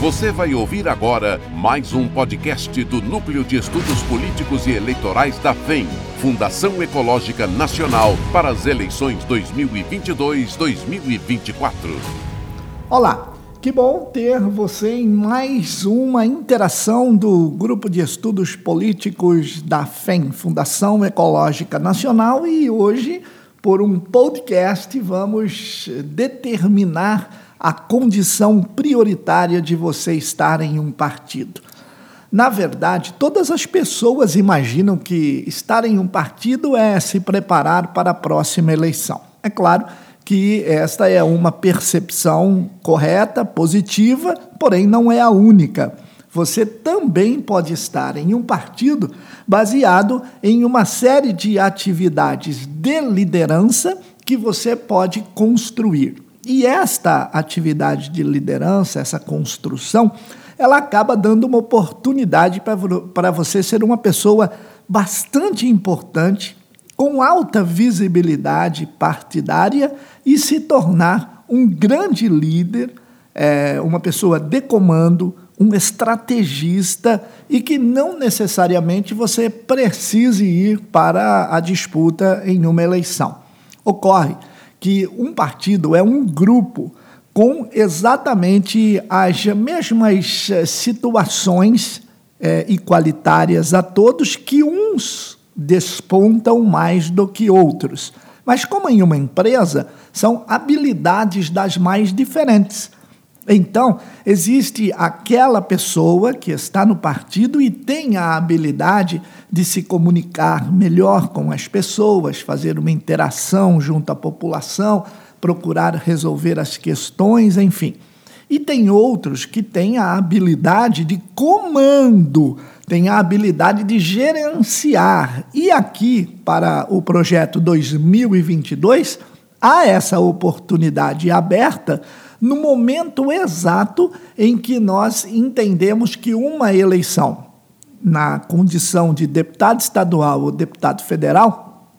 Você vai ouvir agora mais um podcast do Núcleo de Estudos Políticos e Eleitorais da FEM, Fundação Ecológica Nacional para as eleições 2022-2024. Olá, que bom ter você em mais uma interação do Grupo de Estudos Políticos da FEM, Fundação Ecológica Nacional, e hoje, por um podcast, vamos determinar a condição prioritária de você estar em um partido. Na verdade, todas as pessoas imaginam que estar em um partido é se preparar para a próxima eleição. É claro que esta é uma percepção correta, positiva, porém não é a única. Você também pode estar em um partido baseado em uma série de atividades de liderança que você pode construir. E esta atividade de liderança, essa construção, ela acaba dando uma oportunidade para você ser uma pessoa bastante importante, com alta visibilidade partidária e se tornar um grande líder, é, uma pessoa de comando, um estrategista e que não necessariamente você precise ir para a disputa em uma eleição. Ocorre que um partido é um grupo com exatamente as mesmas eh, situações é, igualitárias a todos, que uns despontam mais do que outros. Mas, como em uma empresa, são habilidades das mais diferentes. Então, existe aquela pessoa que está no partido e tem a habilidade de se comunicar melhor com as pessoas, fazer uma interação junto à população, procurar resolver as questões, enfim. E tem outros que têm a habilidade de comando, têm a habilidade de gerenciar. E aqui, para o projeto 2022, há essa oportunidade aberta no momento exato em que nós entendemos que uma eleição, na condição de deputado estadual ou deputado federal,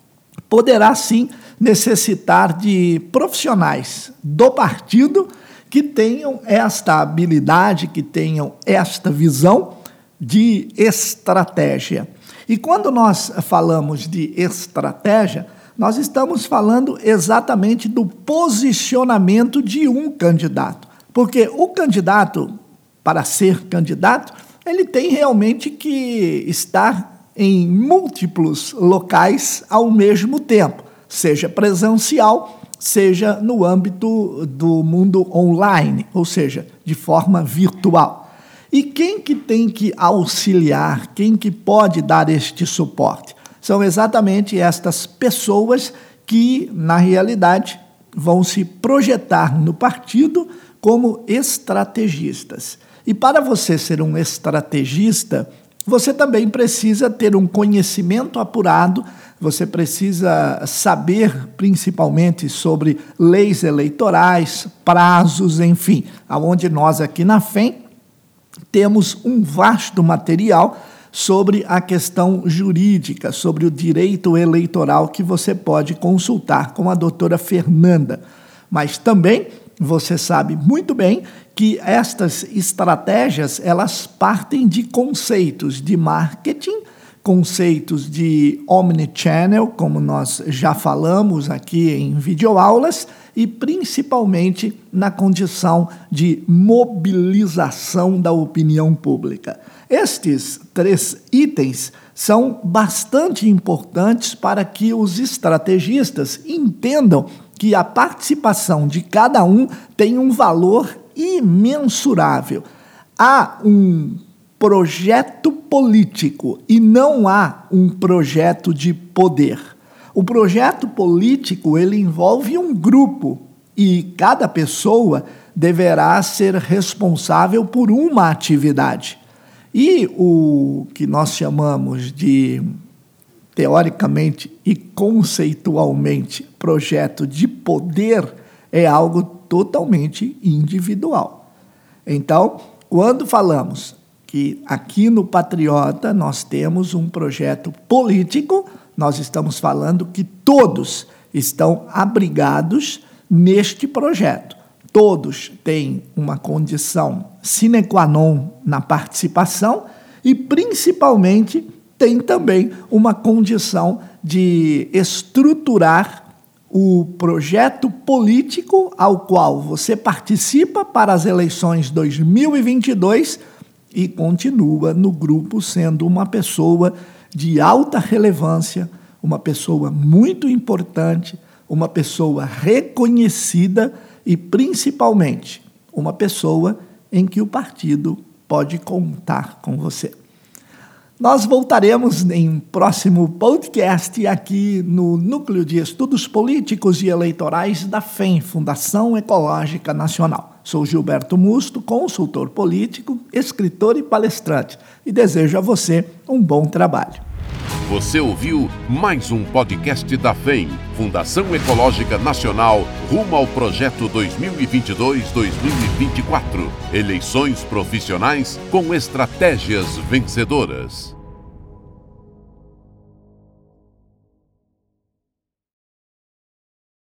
poderá sim necessitar de profissionais do partido que tenham esta habilidade, que tenham esta visão de estratégia. E quando nós falamos de estratégia, nós estamos falando exatamente do posicionamento de um candidato. Porque o candidato, para ser candidato, ele tem realmente que estar em múltiplos locais ao mesmo tempo, seja presencial, seja no âmbito do mundo online, ou seja, de forma virtual. E quem que tem que auxiliar, quem que pode dar este suporte? São exatamente estas pessoas que, na realidade, vão se projetar no partido como estrategistas. E para você ser um estrategista, você também precisa ter um conhecimento apurado, você precisa saber principalmente sobre leis eleitorais, prazos, enfim, aonde nós aqui na FEM temos um vasto material sobre a questão jurídica, sobre o direito eleitoral que você pode consultar com a doutora Fernanda. Mas também você sabe muito bem que estas estratégias elas partem de conceitos de marketing, conceitos de omnichannel, como nós já falamos aqui em videoaulas, e principalmente na condição de mobilização da opinião pública. Estes três itens são bastante importantes para que os estrategistas entendam que a participação de cada um tem um valor imensurável. Há um projeto político e não há um projeto de poder. O projeto político ele envolve um grupo e cada pessoa deverá ser responsável por uma atividade. E o que nós chamamos de, teoricamente e conceitualmente, projeto de poder é algo totalmente individual. Então, quando falamos que aqui no Patriota nós temos um projeto político, nós estamos falando que todos estão abrigados neste projeto. todos têm uma condição sine qua non na participação e, principalmente, tem também uma condição de estruturar o projeto político ao qual você participa para as eleições 2022 e continua no grupo sendo uma pessoa de alta relevância, uma pessoa muito importante, uma pessoa reconhecida e, principalmente, uma pessoa em que o partido pode contar com você. Nós voltaremos em um próximo podcast aqui no Núcleo de Estudos Políticos e Eleitorais da FEM, Fundação Ecológica Nacional. Sou Gilberto Musto, consultor político, escritor e palestrante, e desejo a você um bom trabalho. Você ouviu mais um podcast da FEM, Fundação Ecológica Nacional, rumo ao projeto 2022-2024. Eleições profissionais com estratégias vencedoras.